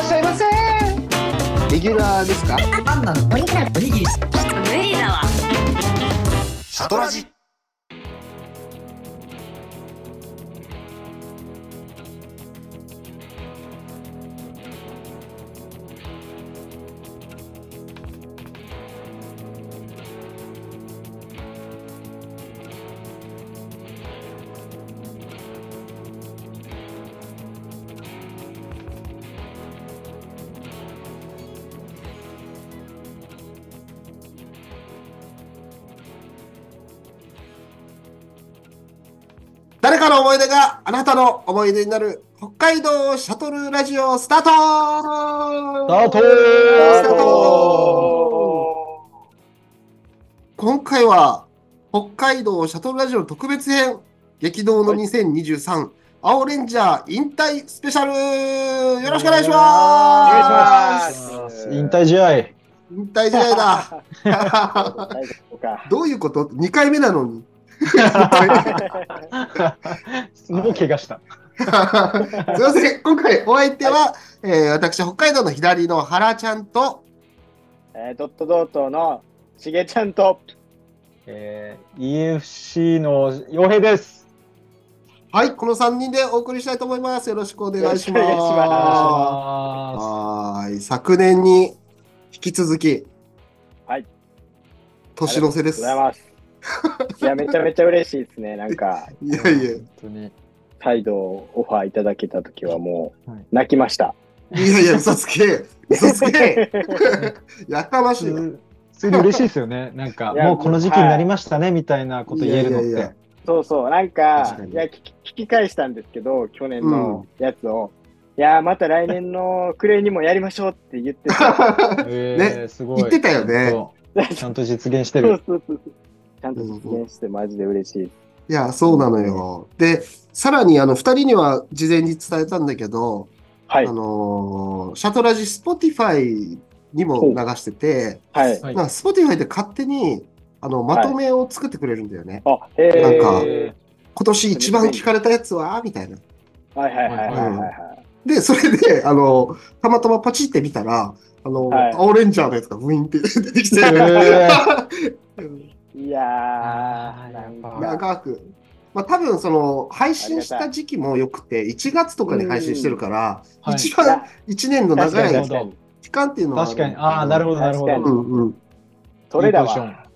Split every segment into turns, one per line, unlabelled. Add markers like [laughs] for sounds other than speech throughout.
らっしゃいませ。レギュラーですか？
パンダのおにぎり
無理だわ
シャトラジ
思い出があなたの思い出になる北海道シャトルラジオスタートスタ
ート
スタート今回は北海道シャトルラジオ特別編激動の2023、青レンジャー引退スペシャルよろしくお願いします
引退試合。
引退試合だ。[laughs] どういうこと ?2 回目なのに。
もう怪我した。[laughs]
すいません。今回お相手は、えー私、北海道の左の原ちゃんと、
えー、ドットドットのしげちゃんと、
えー、EFC の洋平です。
はい、この3人でお送りしたいと思います。よろしくお願いします。はーい、昨年に引き続き、
はい、
年の瀬です。
ありがとうございます。いや、めちゃめちゃ嬉しいですね。なんか、
いやいや、
本当に。
再度オファーいただけたときはもう
はい、
泣きました。
いやいや、嘘つけ、嘘つけ、[laughs] やかましいよ。
普通に嬉しいですよね。なんか、
いや
もうこの時期になりましたね、みたいなこと言えるのっ
いやいやいや
て。
そうそう、なんかいや聞き、聞き返したんですけど、去年のやつを、いや、また来年の暮れにもやりましょうって言ってた。[laughs]
えー、すごい。
言ってたよね
そうちゃんと実現して
そう
る。
そうそうちゃんと実現してマジで嬉しい。
いや、そうなのよ。で、さらに、あの、二人には事前に伝えたんだけど、
はい
あ。のーシャトラジ、スポティファイにも流してて、
はい。
はい
なんかスポティファイで勝手に、あの、まとめを作ってくれるんだよね。
あ、へえ。
なんか
え
今年一番聞かれたやつはみたいな。
はいはいはいはいはいはい。
で、それで、あの、たまたまパチって見たら、あの、
はい
青レンジャーのやつがウィンって出てきて、
いや
あー [laughs]
ー、なん
やっぱ
か、
長く。まあ多分その配信した時期も良くて、1月とかに配信してるから、
はい
一番1年の長い。期間っていうのは
確かに。ああ、なるほど、なるほど。
うんうん。
それだわ。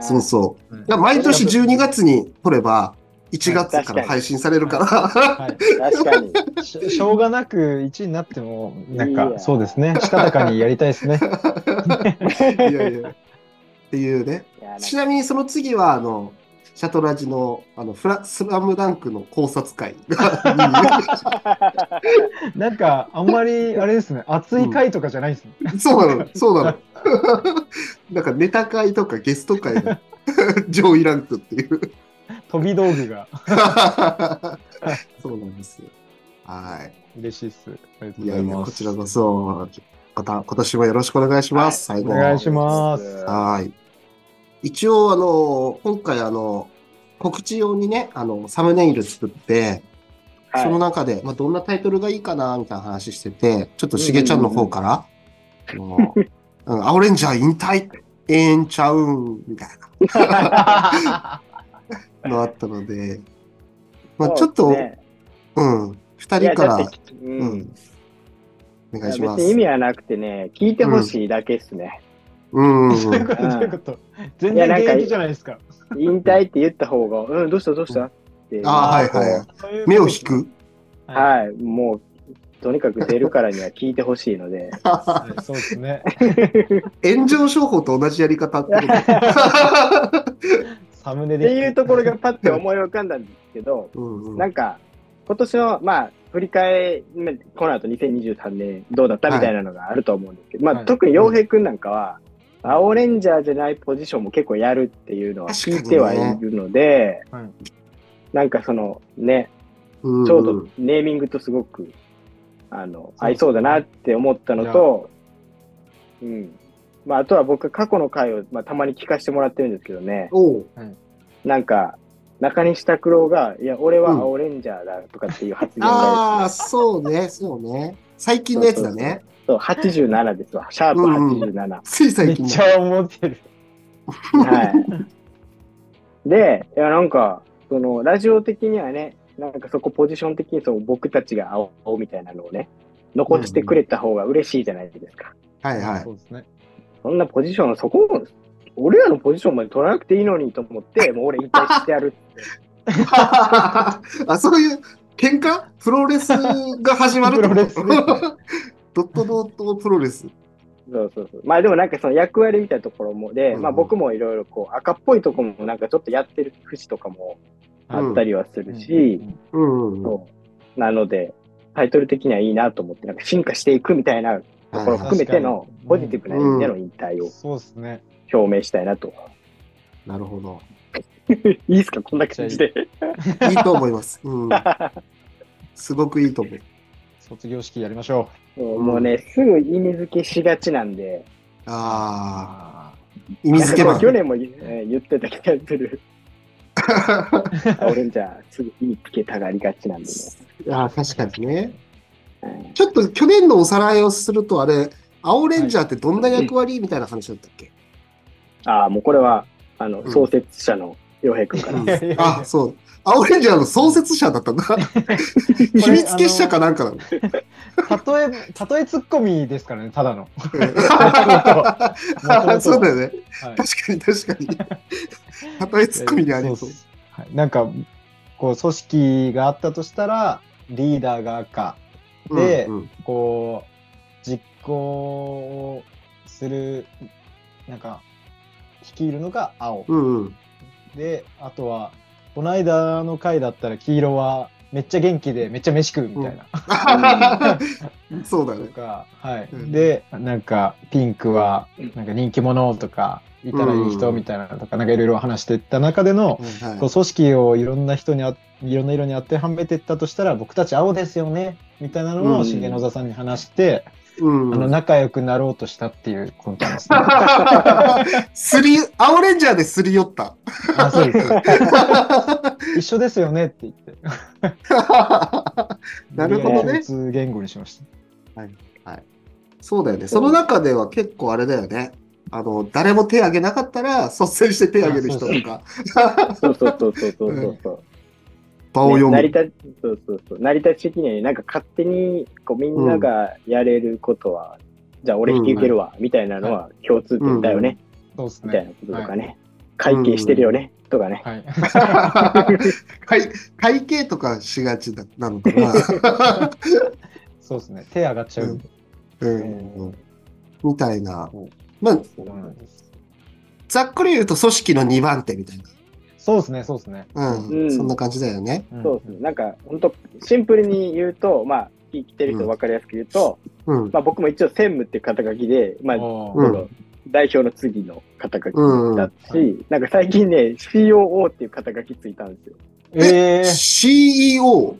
そうそう。毎年12月に撮れば、1月から配信されるから、
はい
確かに。
ししょうがなく1位になっても、なんか、そうですね。したたかにやりたいですね。[laughs]
いやいや。っていうね。ちなみにその次は、あの、シャトラジの、あの、フラ、スラムダンクの考察会が [laughs]
なんか、あんまり、あれですね、熱い回とかじゃないですね。
そうなの、そうなの。[laughs] なんかネタ会とかゲスト会の [laughs] 上位ランクっていう。
飛び道具が
そうなんですよ。はい。
嬉しいっす。ありがとう
いやいや、
ございます。
こちらこそ、また今年もよろしくお願いします。最後。
お願いします。
はい。一応、あの、今回、あの、告知用にね、あの、サムネイル作って、
はい。
その中で、まあ、どんなタイトルがいいかな、みたいな話してて、ちょっとしげちゃんの方から、あのうん青レンジャー引退ええんちゃうん、みたいな。[laughs] のあったので、まあ、ちょっと、
そうね
うん、二人から、
だってう
うん。ん、お願いし
別
ます。
に意味はなくてね、聞いてほしいだけっすね。
うん、うん [laughs]
そういうこと、
うん
そういうこと。全然現役じゃないですか。
引退って言った方が、[laughs] うん、どうしたどうした？って。
あはいはい
そういうこと
目を引く？
はい。
はい、もう、とにかく出るからには聞いてほしいので。[laughs]
はいそうですね。
炎上商法と同じやり方ってこと？
サムネで。
っていうところがパッて思い浮かんだんですけど、
うんうん
なんか、今年の、まあ、振り返り、まあこの後2023年どうだったみたいなのがあると思うんですけど、まあ、
はい
特に洋平くんなんかは、青レンジャーじゃないポジションも結構やるっていうのは聞いてはいるので、
はい。
なんかそのね、
うん
ちょうどネーミングとすごく、あの、合いそうだなって思ったのと、うん。まあ、あとは僕、過去の回を、まあ、たまに聞かせてもらってるんですけどね、なんか、中西拓郎が、いや、俺は青レンジャーだとかっていう発言が
ああ、そうね、そうね。最近のやつだね。
そう、87ですわ。シャープ87。
つい
め
最近の。
っちゃ思ってる。
はい。で、いや、なんか、その、ラジオ的にはね、なんかそこポジション的にそう僕たちが青みたいなのをね、残してくれた方が嬉しいじゃないですか。
はいはい
そ。うですね。
そんなポジション、そこ、俺らのポジションまで取らなくていいのにと思って、[laughs] もう俺引退してやるって。
あ、そういう喧嘩？プロレスが始まるってこと？
プロレス [laughs] [laughs]
ドットドットプロレス。
そうそうそう。まあでもなんかその役割みたいなところもで、
うん
まあ僕もいろいろこう赤っぽいところもなんかちょっとやってる節とかもあったりはするし、
うん
なので、タイトル的にはいいなと思って、なんか進化していいくみたいなところを含めてのポジティブな意味での引退を
そうですね。
表明したいなと。
なるほど。[laughs]
いいですか？こんな感じで。
いいと思います。うん。すごくいいと思う。
卒業式やりましょ
もうね、すぐ意味付けしがちなんで、
う。
ああ、意味付けマン。
去年も言,、ってた気がする。[laughs] あ俺じゃあすぐ意味付けたがりがちなんでね。
ああ、確かにね。
うん
ちょっと去年のおさらいをすると、あれ、青レンジャーってどんな役割みたいな話だったっけ、
ああ、もうこれは、あの、
うん
創設者の洋平君から。
あ、そう。青レンジャーの創設者だったんだ。[laughs] 秘密結社かなんかなの？
例え、例えツッコミですからね、ただの。[laughs]
うんそうだよね。
はい
確かに確かに。たえツッコミにありそう
はい、なんか、こう、組織があったとしたら、リーダーが赤。で
うんうん
こう、実行をする、なんか、率いるのが青。
うんうん。
で、あとは、この間の回だったら黄色はめっちゃ元気でめっちゃ飯食うみたいな。[laughs]
そうだね。
とか、はい。
うん。
で、なんか、ピンクは、なんか人気者とか、いたらいい人みたいなのとか、なんかいろいろ話していった中での、
はい。
こう組織をいろんな人にあ、いろんな色に当てはめていったとしたら、僕たち青ですよね、みたいなの
うん。
を重野座さんに話して、
うん
あの、仲良くなろうとしたっていう魂胆ですね。[laughs]
すり、青レンジャーですり寄った。
あ、そうです。[laughs] 一緒ですよねって言って。[laughs]
なるほどね
共。通言語にしました。
そうだよね。その中では結構あれだよね。あの、誰も手挙げなかったら率先して手挙げる人とか、
そうそうそうそうそうそうそう。
場を読む。
ね成り立ち、そうそうそう。成り立ち的にはねなんか勝手にこうみんながやれることは、じゃあ俺引き受けるわ、みたいなのは共通点だよね、
そうです
みたいな
ね。
こととかね。会計してるよね、とかね。
はい。
会 [laughs] 会計とかしがちだなのかな。
そうですね。手上がっちゃうんで。
うんみたいな
うん。
まあ、ざっくり言うと組織の2番手みたい
そうですね、そうですね。
な。う。
うんん
そんな感じだよね。
うん
そうですね。なんか、本当シンプルに言うと、まあ、聞いてる人分かりやすく言うと、
うん。
まあ僕も一応専務っていう肩書きで、まあ、代表の次の肩書きだし、なんか最近ね、COO っていう肩書きついたんですよ。
えー、
CEO。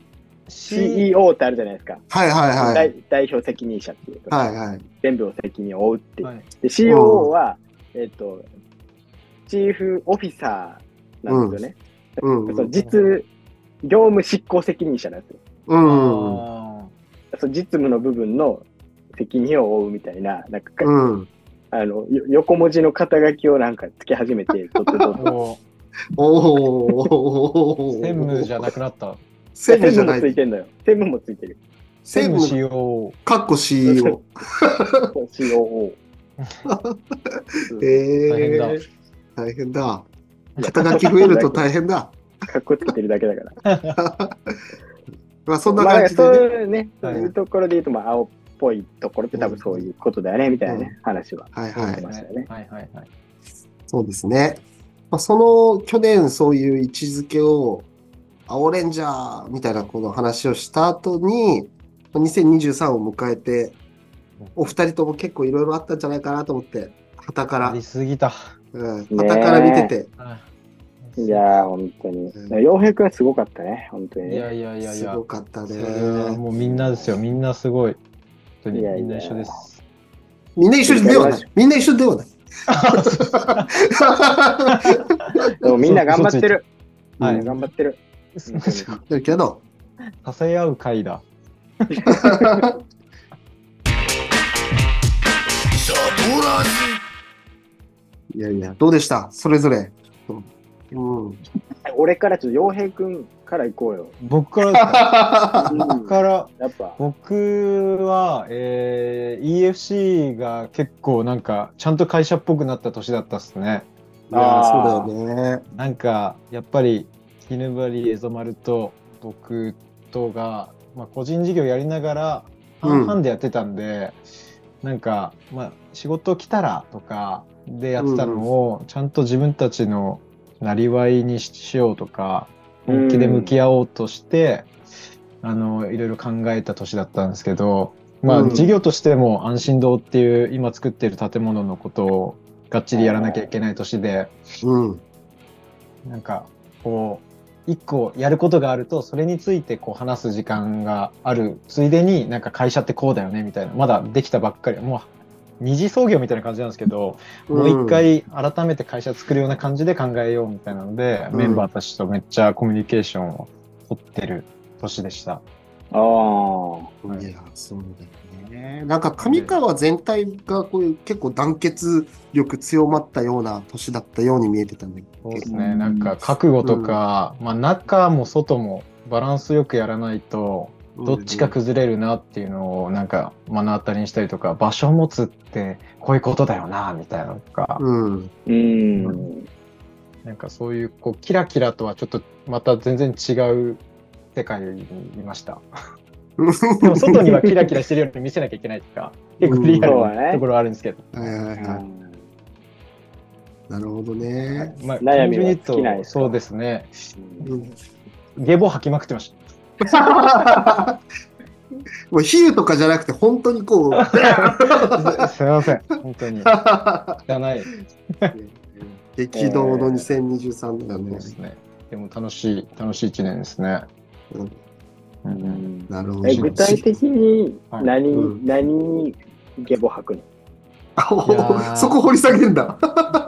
CEO ってあるじゃないですか。
はいはいはい。
代代表責任者っていう。
はいはい。
全部の責任を負うっていう。
はい
で、COO は、えっ、と、チーフオフィサーなんですよね。
うん。
その実、業務執行責任者なんですよ。
うん。
あ
その実務の部分の責任を負うみたいな、なんか、
うん。
あの、よ横文字の肩書きをなんかつけ始めて、[laughs]
おお。
う専務じゃなくなった。
専務じゃない。
もついてんのよ。専務もついてる。
専
専
務
務、
CO。
かっこ CEO。
COO。[laughs]
え
大変だ
ー、大変だ。[laughs] 肩書き増えると大変だ。
かっこつけてるだけだから。[laughs]
まあそんな
まあ、
感じ
そう
でね。
いうね、そういうところで言うと、まあ、青っぽいところって多分そういうことだよね、みたいなね、話は。
はいはい。
ましたよね
はいはいはい。
そうですね。まあ、その去年そういう位置づけを、青レンジャーみたいなこの話をした後に、まあ2023を迎えて、お二人とも結構いろいろあったんじゃないかなと思って、旗から
あり、すぎた。
うん。から見てて。
いやー、本当に。
洋、うん、
平はすごかったね、本当に。
いやいやいや
すごかったね。
もうみんなですよ、みんなすごい。本当にみんな一緒です。
みんな一緒ではない。みんな一緒ではない。[laughs]
でもみんな頑張ってる。
はい、
頑張ってる。
だけど、[laughs]
支え合う会だ。
シャドラジいやいや、どうでした？それぞれ。うん。[laughs]
俺からちょっと洋平くんから行こうよ。
僕から [laughs] 僕から、
やっぱ。
僕は、えー EFC が結構なんか、ちゃんと会社っぽくなった年だったっすね。
いや、
あー
そうだよね。
なんか、やっぱり、絹張エゾマルと僕とが、まあ、個人事業やりながら、半々でやってたんで、なんか、まあ、仕事来たらとかでやってたのを、ちゃんと自分たちのなりわいにしようとか、本気で向き合おうとして、あの、いろいろ考えた年だったんですけど、まあ、
うん。
事業としても安心堂っていう今作っている建物のことをがっちりやらなきゃいけない年で、
うん。
なんか、こう、一個やることがあると、それについてこう話す時間があるついでに、なんか会社ってこうだよねみたいな、まだできたばっかり、もう二次創業みたいな感じなんですけど、もう一回改めて会社作るような感じで考えようみたいなので、
うん
メンバーたちとめっちゃコミュニケーションを取ってる年でした。
ああ。
いや、そうだよね。なんか上川全体がこういう結構団結力強まったような年だったように見えてたんだけ
そうですね。
うん
なんか覚悟とか、まあ中も外もバランスよくやらないと、
ど。
どっちか崩れるなっていうのをなんか目の当たりにしたりとか、場所を持つってこういうことだよな、みたいなのとか、
うん。
うん。
なんかそういうこうキラキラとはちょっとまた全然違う世界にいました。[laughs] でも外にはキラキラしてるように見せなきゃいけないとか、[laughs] 結構リアルなところはあるんですけど。
はいはいはい。なるほどね。
まあ、
悩みは尽きない
そうですね。
うん
ゲボ吐きまくってまし
もう比喩とかじゃなくて、本当にこう。
た。[laughs] すいません、本当に。汚い
激動の2023だよね
で。すね。でも楽しい、楽しい一年ですね。
うん
うんうん
なるほど。
え具体的に
はい
何、ゲボ吐くの？
そこ掘り下げんだ。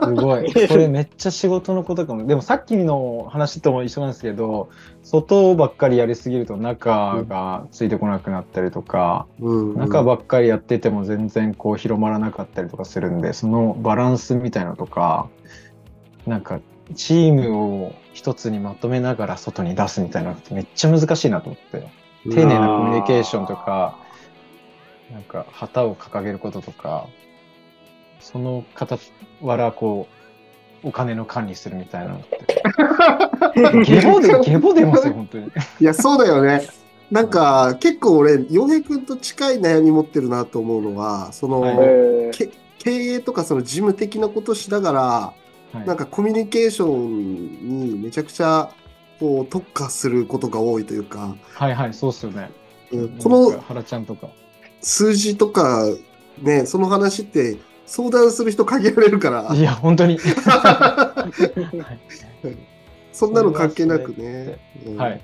すごい。[laughs] これめっちゃ仕事のことかも。でもさっきの話とも一緒なんですけど、外ばっかりやりすぎると中がついてこなくなったりとか、
うん
中ばっかりやってても全然こう広まらなかったりとかするんで、そのバランスみたいなのとか、なんかチームを一つにまとめながら外に出すみたいなのってめっちゃ難しいなと思って。丁寧なコミュニケーションとか、なんか旗を掲げることとか、その傍らこう、お金の管理するみたいなのって。[laughs] ゲボで、ゲボ出ますよ、本当に。
いや、そうだよね。[laughs] なんか、結構俺、洋平君と近い悩み持ってるなと思うのは、その、
はい
経営とかその事務的なことしながら、
はい
なんかコミュニケーションにめちゃくちゃこう特化することが多いというか、
はいはい、そうっすよね。
うんこの
原ちゃんとか。
数字とか、ね、その話って相談する人限られるから
い、や、本当に。[laughs]
そんなの関係なくね、うん
はい。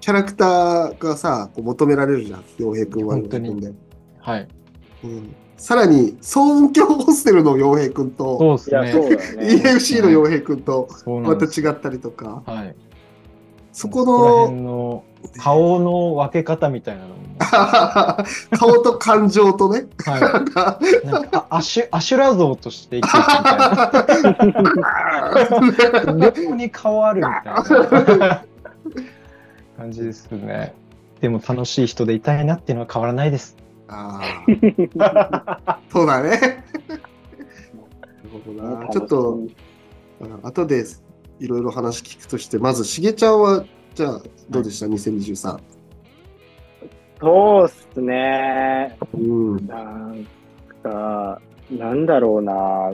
キャラクターがさ、こう求められるじゃん、洋平君は。
本当にはい。
うんさらに、騒音響ホステルの洋平君と、
そうですね。
EFC の洋平君と。また違ったりとか、
はい。
そこの
の顔の分け方みたいなのも。[laughs]
顔と感情とね、
は
なんか
い。なんかあアシュ、アシュラ像として生きていくみたいな。両方に顔あるみたいな感じですね。でも楽しい人でいたいなっていうのは変わらないです。
あーそうだね。なるほどなちょっと、うん後でいろいろ話聞くとして、まず、しげちゃんは、じゃあ、どうでした、2023。
そうっすね。
うん。
なんか、なんだろうな。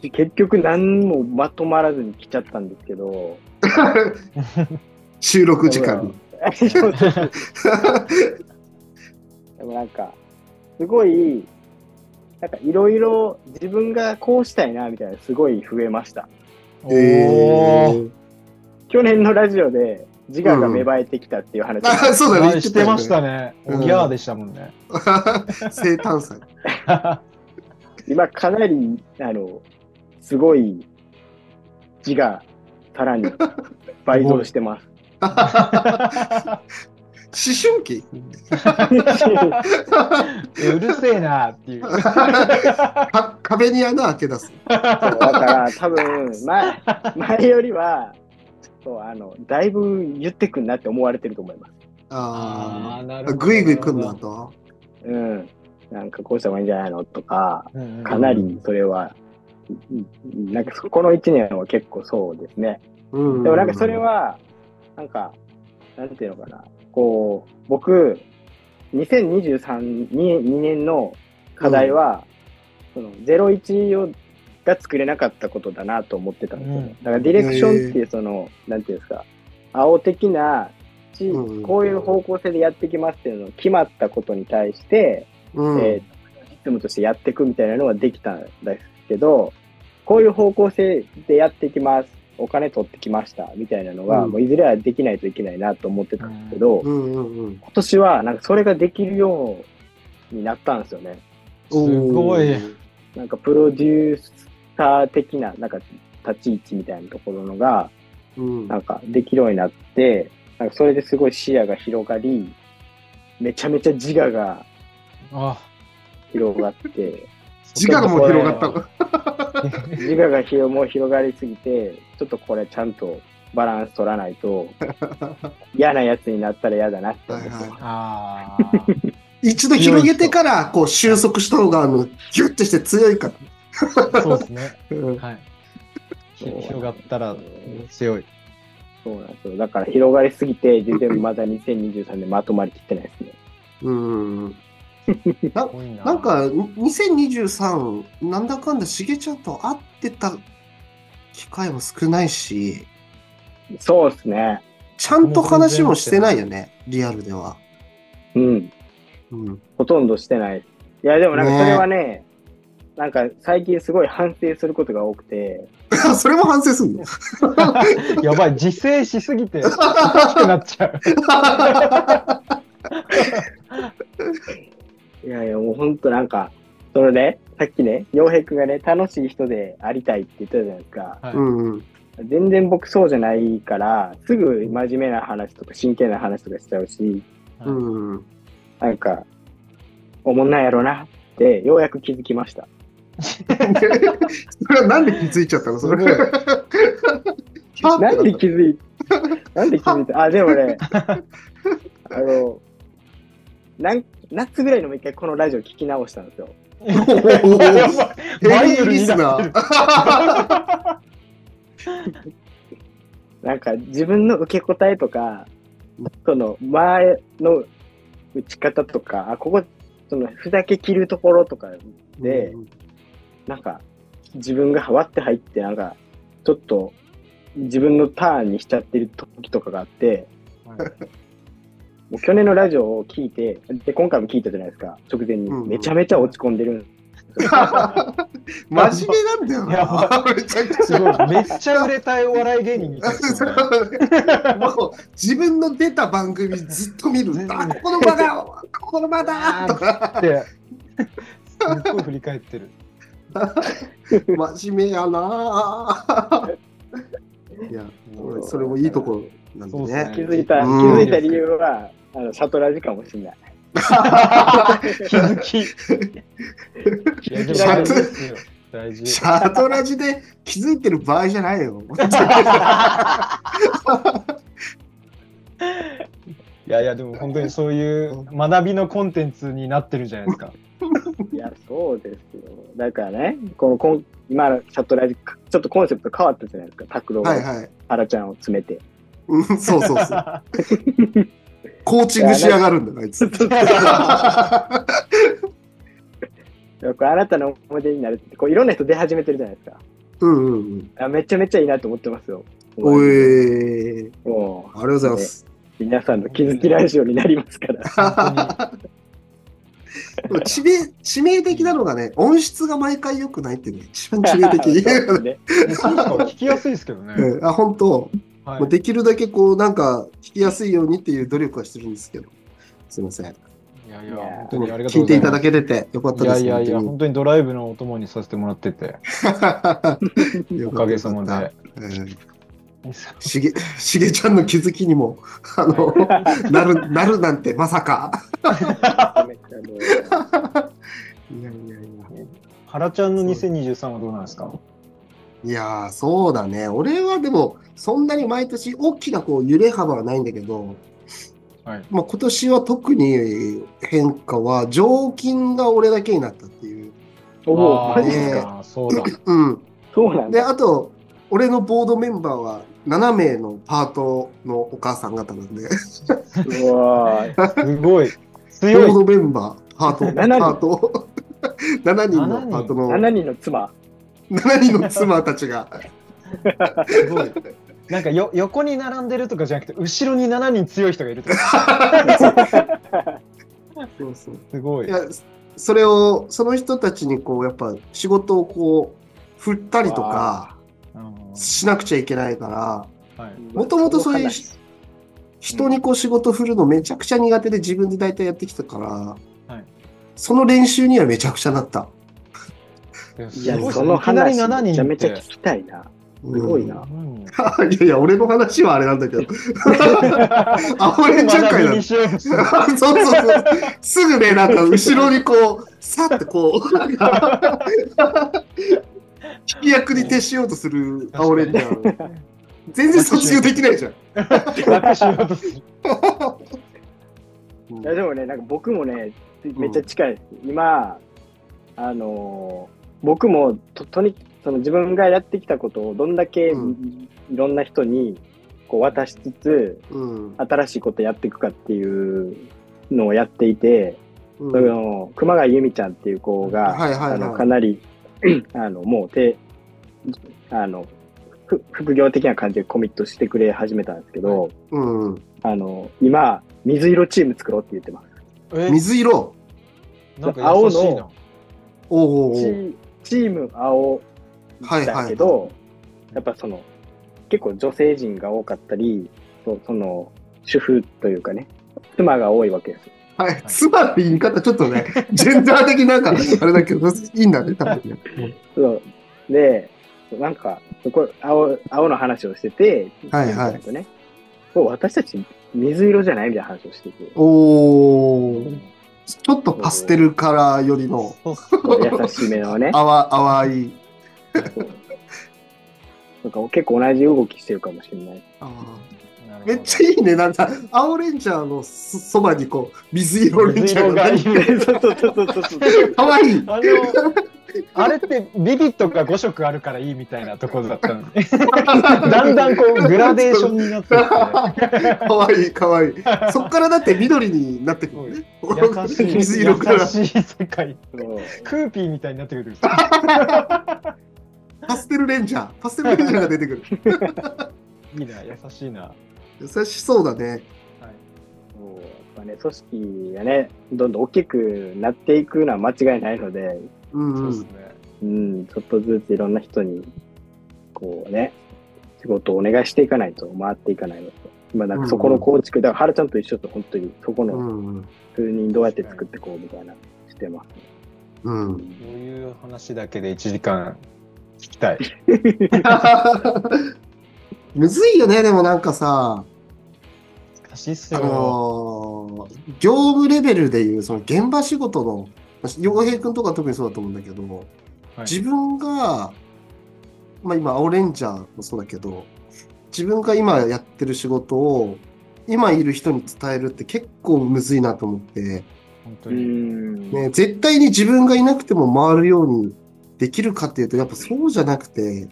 結局何もまとまらずに来ちゃったんですけど。[laughs]
収録時間に。[laughs]
でもなんか、すごい、なんかいろいろ自分がこうしたいなみたいなすごい増えました。
お
え
ー。
去年のラジオで自我が芽生えてきたっていう話、
あ、そうだね。
はいしてました
ね。
ね。
うん
おぎゃーでしたもんね。[laughs]
生誕祭。
今かなり、あの、すごい自我、さらに倍増してます。[laughs]
春期？[laughs]
うるせえなっていう。[laughs]
か壁に穴開け出す。
だから多分前 [laughs] 前よりはそうあのだいぶ言ってくんなって思われてると思います。
ああ、ぐいぐい来んなと。
うん。なんかこうした方がいいんじゃないのとか、
うんうん
かなりそれは、うんなんかそこの1年は結構そうですね。
うん
でもなんかそれ、は、なんか、なんていうのかな。こう、僕、2023 2年の課題は、その01をが作れなかったことだなと思ってたんですよだからディレクションっていうその、なんていうんですか、青的な、こういう方向性でやってきますっていうのを決まったことに対して、
うん。
えーシステムとしてやっていくみたいなのはできたんですけど、こういう方向性でやっていきます。お金取ってきました。みたいなのが、
うん
もういずれはできないといけないなと思ってたんですけど、
うんうんうん。
今年はなんかそれができるようになったんですよね。
すごい。
なんかプロデューサー的な、なんか立ち位置みたいなところのが、
うん。
なんかできるようになって、なんかそれですごい視野が広がり、めちゃめちゃ自我が
あ
広がって、
自我がもう広がったの。
自我が広もう広がりすぎて、ちょっとこれちゃんとバランス取らないと、[laughs] 嫌なやつになったら嫌だなって思って。
一度広げてから、こう、収束した方が、あの、ギュッてして強いから。
そうですね。
うん
はい。ひ広がったら強い。
そうなんですよ。だから広がりすぎて、全然まだ2023年まとまりきってないですね。
うん。
な
なん、か、2023、なんだかんだ、しげちゃんと会ってた機会も少ないし、
そうですね。
ちゃんと話もしてないよね、リアルでは。
うん。
うん。
ほとんどしてない。いや、でもなんかそれはね、なんか最近すごい反省することが多くて、[laughs]
それも反省すんの？[laughs]
やばい、自制しすぎて、大きくなっちゃう。[laughs]
いやいや、もうほんとなんか、それね、さっきね、洋平くんがね、楽しい人でありたいって言ってたじゃないですか。
はい
うんうん。
全然僕そうじゃないから、すぐ真面目な話とか真剣な話とかしちゃうし。なんか、おもんないやろなって、ようやく気づきました。
それはなんで気づいちゃったの？それ。[laughs]
なんで気づいなんで気づいた？あ、でもね、[laughs] あの、なん夏ぐらいのも一回このラジオ聞き直したんですよ。
やばいバイブルに
リスナ [laughs]
な
んか自分の受け答えとか、その前の打ち方とか、あ、ここ、そのふざけ切るところとかで、なんか自分が割って入って、なんかちょっと自分のターンにしちゃってる時とかがあって、もう去年のラジオを聞いて、で、今回も聞いたじゃないですか、直前に
うんうん。
めちゃめちゃ落ち込んでるんで。
真面目なんだよ
や
な。めちゃくち
すごい、めっちゃ売れたいお笑い芸人みたいですよね。
ゃ。もう自分の出た番組ずっと見る。あ、ここの場だここの場だとか。
って、すっごい振り返ってる。
真面目やないや、それもいいところなんでね。
気づいた、気
うん
づいた理由は、あの、シャトラジかもしれない。[laughs]
気づき。[laughs] 大事。
シャトラジで気づいてる場合じゃないよ。[laughs]
いやいや、でも本当にそういう学びのコンテンツになってるじゃないですか。
いや、そうですよ。だからね、このこん今のシャトラジ、ちょっとコンセプト変わったじゃないですか。拓郎が
はいはい。
アラちゃんを詰めて。
うん、そうそうそう。コーチングしやがるんだよ、あいつ。
これあなたの思い出になるって、[laughs] こういろんな人出始めてるじゃないですか。
うんうんうん。
あめちゃめちゃいいなと思ってますよ。
おえー、
も
ありがとうございます。
う皆さんの気づきラジオになりますから。[laughs]
でも致命致命的なのがね、音質が毎回良くないっていうのが一番致命的。[laughs]
ね
聞きやすいですけどね。
うんあ本当、
はい
できるだけこうなんか聞きやすいようにっていう努力はしてるんですけど、すみません。
いやいや、
いや
本当にありがと
聞いていた
うございます。
だけててよかった
い
です。
やいやいや、
本
本当にドライブのお供にさせてもらってて、[laughs] おかげさまで。。
うんしげ、しげちゃんの気づきにも、あの、[laughs] なる、なるなんてまさか。[laughs] いやいやいや。
原ちゃんの2023はどうなんですか？
いやー、そうだね。俺はでも、そんなに毎年大きなこう揺れ幅はないんだけど、
はい。
まあ、今年は特に変化は、常勤が俺だけになったっていう。
おお、マジです
ね
か？
そうだ。[laughs]
うん。で、
そうなんだ。
あと、俺のボードメンバーは7名のパートのお母さん方なんで、
うわー
すごい。
ボ
強い。
ードメンバー、パート、
7人
パート、[laughs] 7人のパートの
7人の妻。
7人の妻たちが、
すごい。なんかよ横に並んでるとかじゃなくて、後ろに7人強い人がいるとか。
そうそう
すごい
い。や、それを、その人たちにこう、やっぱ仕事をこう、振ったりとか
うん
しなくちゃいけないから、
はい。
もともとそういう
話
人にこう仕事振るのめちゃくちゃ苦手で自分で大体やってきたから、
はい
その練習にはめちゃくちゃなった。
いや、
すごい
その話
7人
めちゃめちゃ
って
聞きたいな。
す
すごいな。
うん
いやいや、俺の話はあれなんだけど。あ、俺ちゃんかいな。
学びにしようとする
そうそうそう。すぐね、なんか後ろにこう、さってこう、なんか、聞き役に徹しようとする青レンジャー。[laughs] 全然卒業できないじゃん。[laughs]
いやでもね、なんか僕もね、めっちゃ近い。今、あのー僕もととにその自分がやってきたことをどんだけ
う
いろんな人にこう渡しつつ、
うん。
新しいことやっていくかっていうのをやっていて、
うん
その熊谷由美ちゃんっていう子が、
はいはいはい
あのかなり [clears throat] あのもうてあのふ副業的な感じでコミットしてくれ始めたんですけど、
うん。
あの今水色チーム作ろうって言ってます。
え、
水色？
なんか優しいな。
おうおうおう
チチーム青だけど、やっぱその結構女性陣が多かったりそその主婦というかね妻が多いわけですよ
はい。妻って言い方ちょっとね、[laughs] ジェンダー的なんか、あれだけど、いいんだね、多分ね。[laughs]
そうでなんかそこ青青の話をしてて、
はいはい
とね、私たち水色じゃないみたいな話をしてて
おー。ちょっとパステルカラーよりの
優しめのね [laughs]
淡淡い。
なんか結構同じ動きしてるかもしれない
めっちゃいいね。なんか、青レンジャーのそそばにこう、水色レンジャーが
水色がいる
そうそうそうそうそう
かわいい。
あれってビビットが5色あるからいいみたいなところだったので、[laughs] だんだんこうグラデーションになってって、
かわいい、かわいい。そっからだって緑になってくるね。
優しい、
水色から
優しい世界。クーピーみたいになってくる。[laughs]
パステルレンジャー。パステルレンジャーが出てくる。
いいな、優しいな。
優しそうだね。
はい、
そうやっぱね、組織がね、どんどん大きくなっていくのは間違いないので、
うん
そう
うん。
ですね。
うん、ちょっとずついろんな人に、こうね、仕事をお願いしていかないと回っていかないので、今なんかそこの構築、だから原ちゃんと一緒と本当にそこの
うん
数人どうやって作っていこうみたいな、してます。
うん。
こういう話だけで1時間聞きたい。
むずいよね、でもなんかさ、
難しいっす
あ
よ。
のー業務レベルでいう、その現場仕事の、洋平君とか特にそうだと思うんだけど、
はい
自分が、まあ今、青レンジャーもそうだけど、自分が今やってる仕事を、今いる人に伝えるって結構むずいなと思って、
う
本当に。
ん。
ね、絶対に自分がいなくても回るようにできるかっていうと、やっぱそうじゃなくて、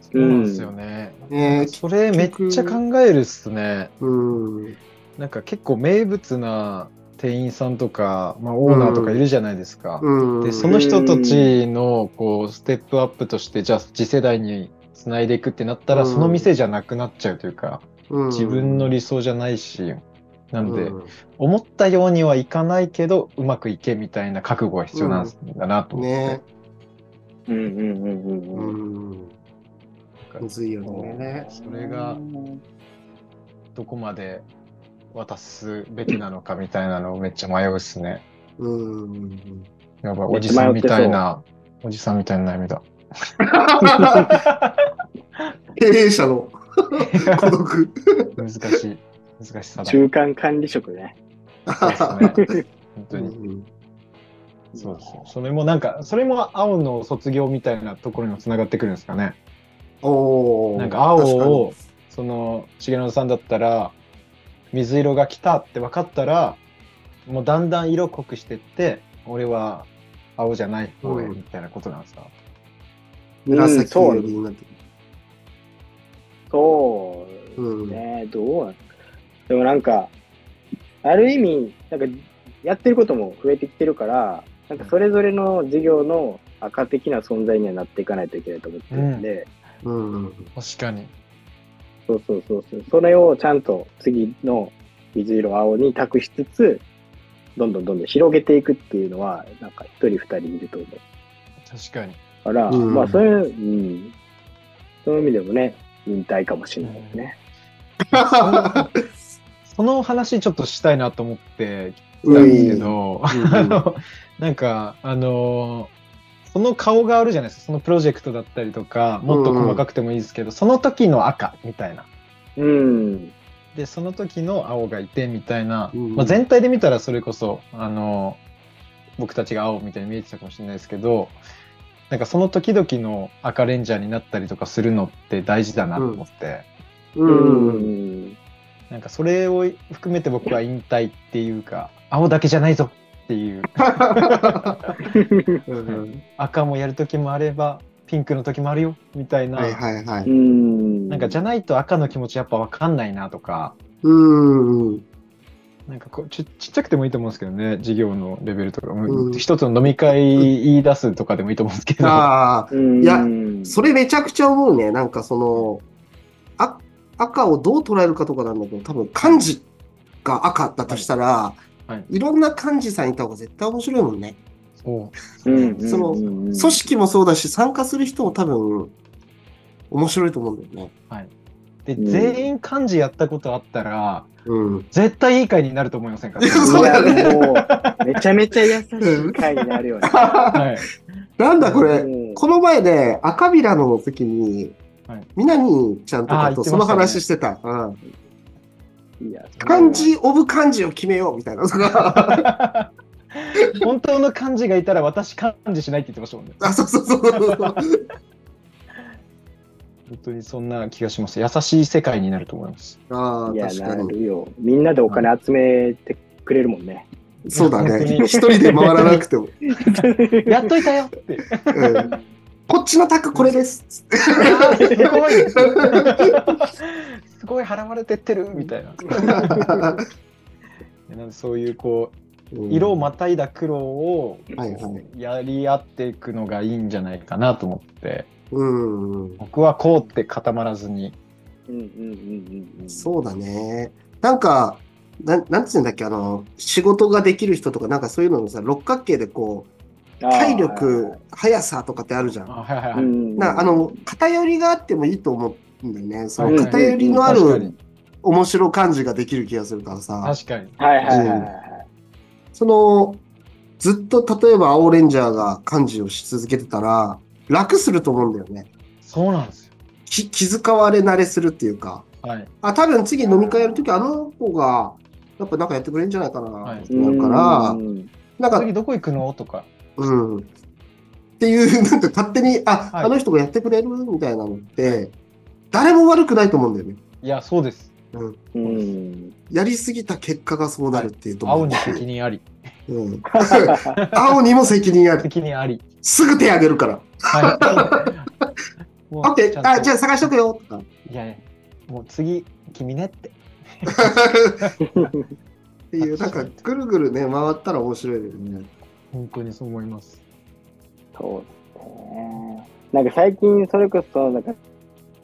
そうなんですよね。
ね、
それめっちゃ考えるっすね。
うん、
なんか結構名物な店員さんとか、まあ、オーナーとかいるじゃないですか。
うん、
でその人たちのこうステップアップとしてじゃあ次世代につないでいくってなったら、
うん。
その店じゃなくなっちゃうというか
うん。
自分の理想じゃないし、なので、
うん。
思ったようにはいかないけどうまくいけみたいな覚悟が必要なんだなと思って、
ね、
うんうんうんうん
う
うん。
ん、むずいよね。
それがどこまで渡すべきなのかみたいなのをめっちゃ迷うっすね。
うん。
やばいおじさんみたいなおじさんみたいな悩みだ。
経営者の孤独。
難しい。難しさだ。
中間管理職ね。
そうですね。本当に。
うん
そうそう。それもなんか、それも青の卒業みたいなところにもつながってくるんですかね。
おー
なんか青を、その、重野さんだったら、水色が来たって分かったら、もうだんだん色濃くしてって、俺は青じゃない方へ
うん
みたいなことなんですか？
う
寄りになって
そう
うん
ね、どうでもなんか、ある意味、なんか、やってることも増えてきてるから、なんかそれぞれの事業の赤的な存在にはなっていかないといけないと思ってるんで、
うん。
確かに。
そうそうそうそう、それをちゃんと次の水色、青に託しつつ、どんどんどんどん広げていくっていうのは、なんか一人二人いると思う。
確かに。
から、
うん
まあそういう、うん、そういう意味でもね、引退かもしれないですね。[laughs]
その話ちょっとしたいなと思ってたんですけ
ん
ど、
うん [laughs]
あの、なんか、あのその顔があるじゃないですか。そのプロジェクトだったりとか、もっと細かくてもいいですけど、その時の赤みたいな。
うん。
で、その時の青がいてみたいな、
うん
まあ、全体で見たらそれこそ、あの僕たちが青みたいに見えてたかもしれないですけど、なんかその時々の赤レンジャーになったりとかするのって大事だなと思って、
う。
うんん。
なんかそれを含めて僕は引退っていうか、青だけじゃないぞっていう、[laughs]
うん
赤もやる時もあれば、ピンクの時もあるよみたいな、
はいはいはい。
うん。
なんかじゃないと赤の気持ちやっぱ分かんないなとか、
うん。
なんかこうちちっちゃくてもいいと思うんですけどね、事業のレベルとか、
うん。
一つの飲み会言い出すとかでもいいと思うんですけど、
あいやそれめちゃくちゃ思うね。なんかその、あ赤をどう捉えるかとかなんだけど、多分漢字が赤だとしたら、
はいはい。
いろんな漢字さんいた方が絶対面白いもんね。
そう。
うん、
その
組
組織もそうだし、参加する人も多分、面白いと思うんだよね。
で、
うん。
全員漢字やったことあったら、
うん。
絶対いい会になると思いませんか？[laughs]
そうだね。
いやもう、めちゃめちゃ優しい回になるよね。
はい。
なんだこれ、
うん。
この前ね、赤ビラの時に
はい、
みなにちゃんとかとその話してた。うん漢字オブ漢字を決めようみたいな。[laughs]
本当の漢字がいたら私漢字しないって言ってましたもんね。
あ、そうそうそうそう。[laughs]
本当にそんな気がします。優しい世界になると思います。
ああ、確かに。
るよ。みんなでお金集めてくれるもんね。
そうだね。[laughs] 一人で回らなくても。
やっといたよって。
うんこっちの卓これです。
すごいすごい払われてってるみたいな。[laughs] なんでそういうこう色をまたいだ苦労を
はいはい
やり合っていくのがいいんじゃないかなと思って
うんうん。
僕はこうって固まらずに
うんうんうんうんうん。
そうだね。なんか、なんなんつうんだっけ、あの、仕事ができる人とか、なんかそういうののさ、六角形でこう、体力、速さとかってあるじゃん。
あはいはい
なあの、偏りがあってもいいと思うんだよね。そ
はい。
の偏りのある面白漢字ができる気がするからさ。
確かに。
はいはいはいはい。
その、ずっと例えば青レンジャーが漢字をし続けてたら、楽すると思うんだよね。
そうなんですよ。
き気遣われ慣れするっていうか。
はい。
あ、多分次飲み会やるときあの子が、やっぱなんかやってくれるんじゃないかな、
はい
ってなるから。
う、ん。
なんか、
次どこ行くの？とか。
うん。っていう、なんか勝手に、あ、
はい。
あの人がやってくれる？みたいなのって、誰も悪くないと思うんだよね。
いやそうです
うん。
うん。
やりすぎた結果がそうなるっていうと思う。
青に責任あり
うん。[laughs] 青にも責任ある。
責任あり
すぐ手あげるから。
はい [laughs]
オッケー、あ、じゃあ探しとくよ。とか。
いやいやもう次君ねって
っていう、なんか、ぐるぐるね、回ったら面白いよね。
本当にそう思います
そうですね。なんか最近、それこそ、なんか、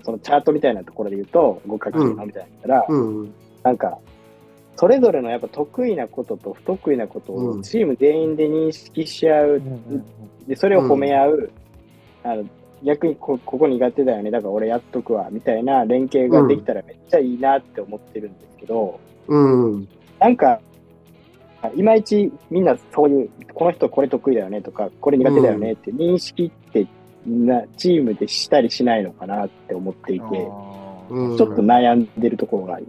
そのチャートみたいなところで言うと、五角形のみたいなったら、
うん。
なんか、それぞれのやっぱ得意なことと不得意なこと
うん。
をチーム全員で認識し合う、でそれを褒め合う、あの逆にこここ苦手だよね、だから俺やっとくわ、みたいな連携ができたらめっちゃいいなって思ってるんですけど、
うん。
なんか、いまいちみんなそういう、この人これ得意だよねとか、これ苦手だよねって認識ってなチームでしたりしないのかなって思っていて、
うん
ちょっと悩んでるところがあり。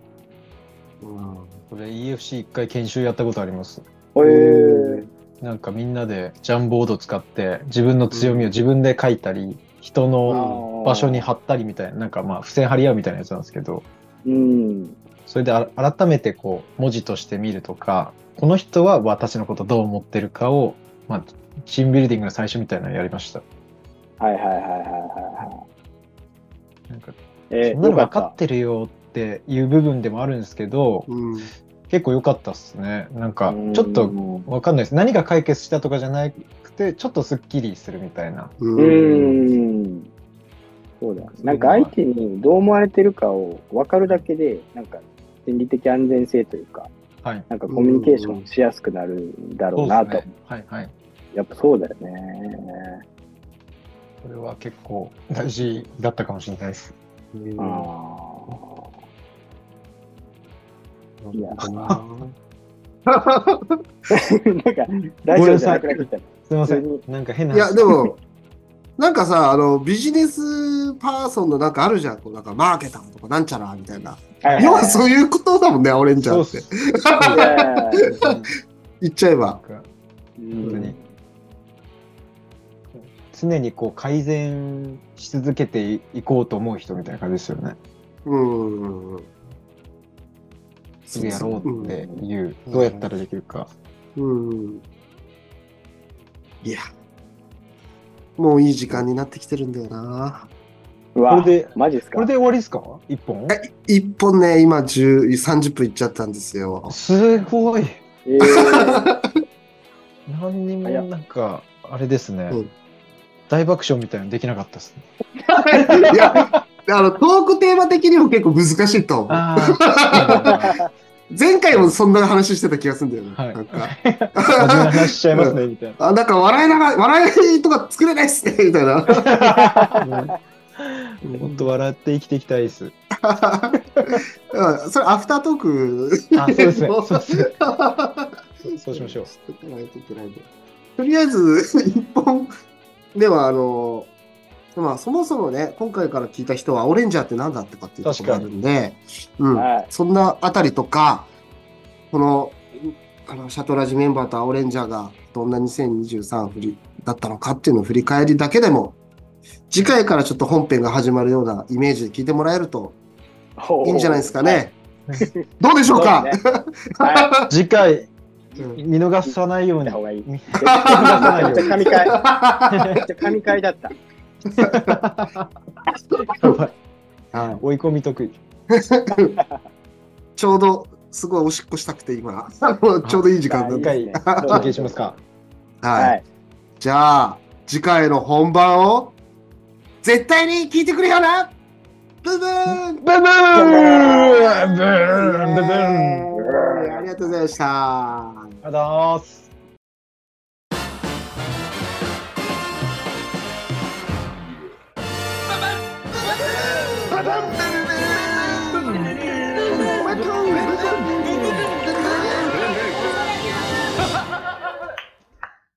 うん
これ EFC 一回研修やったことあります。
へえ。
なんかみんなでジャンボード使って自分の強みを自分で書いたり、人の場所に貼ったりみたいな、なんかまあ付箋貼り合うみたいなやつなんですけど、
うん。
それであ改めてこう文字として見るとか、この人は私のことどう思ってるかを、まあ、チームビルディングの最初みたいなのやりました。
はいはいはいはいは
なんか
い。えー、
そんなの分
よかっ
てるよっていう部分でもあるんですけど、
うん
結構良かったっすね。なんか
うん
ちょっとわかんないです。何が解決したとかじゃなくて、ちょっとスッキリするみたいな。
う
うんん。そうだ。なんか相手にどう思われてるかを分かるだけで、なんか心理的安全性というか、
はい。
なんかコミュニケーションしやすくなるんだろうなと。
そうね。はいはい。
やっぱそうだよね。
これは結構大事だったかもしれないです。
あいや
な
んか、ラジオじゃなくなってきた。
すみません。なんか変ない
や、でも、なんかさ、あの、ビジネスパーソンのなんかあるじゃん。こうなんかマーケターとかなんちゃらみたいな。
はい
要はそういうことだもんね、オレンジャーって [laughs] 言っちゃえば。
なんか
うん
当に常にこう改善し続けていこうと思う人みたいな感じですよね。
うん。
すぐやろうっていう、
うん
どうやったらできるか。
うん。いや。もういい時間になってきてるんだよな。
うわ
これで
マジっすか？
これで終わりですか？一本？
え一本ね、今10 30分いっちゃったんですよ。
すごい
えー [laughs]
何にもなんか、あれですね、
うん
大爆笑みたいなのできなかったですね。[laughs]
いや、あの、トークテーマ的にも結構難しいと思う。
あ [laughs]
前回もそんな話してた気がするんだよね。
はい
なんか。
話しちゃいますね、みたい [laughs]
あ、なんか笑いながら、笑いとか作れないっすね、みたいな。
な。本当笑って生きていきたいです。
うんそれアフタートーク？
あそうですねそうそうしましょう。
とりあえず、一本では、あの、まあ、そもそもね、今回から聞いた人は、オレンジャーって何だったかっていうところがあるんで、うん、
はい。
そんなあたりとか、この、あの、シャトラジメンバーとアオレンジャーがどんな2023振りだったのかっていうのを振り返りだけでも、次回からちょっと本編が始まるようなイメージで聞いてもらえるといいんじゃないですかね。どうでしょうか、
ね。は [laughs]
次回、
うん
見逃さないように
い。見
逃さないように。[laughs]
ちゃ神回。めっちゃ神回だった。
やばい
はい
追い込み得意。[laughs]
ちょうどすごいおしっこしたくて今、[laughs] ちょうどいい時間なんで。
あいいですね
休憩しますか。
はい。
はい。
じゃあ、次回の本番を絶対に聞いてくれよなブブーン
ブブーンブブーンブブーン
ありがとうございました。
ありがとうございます。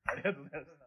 ありがとうございます。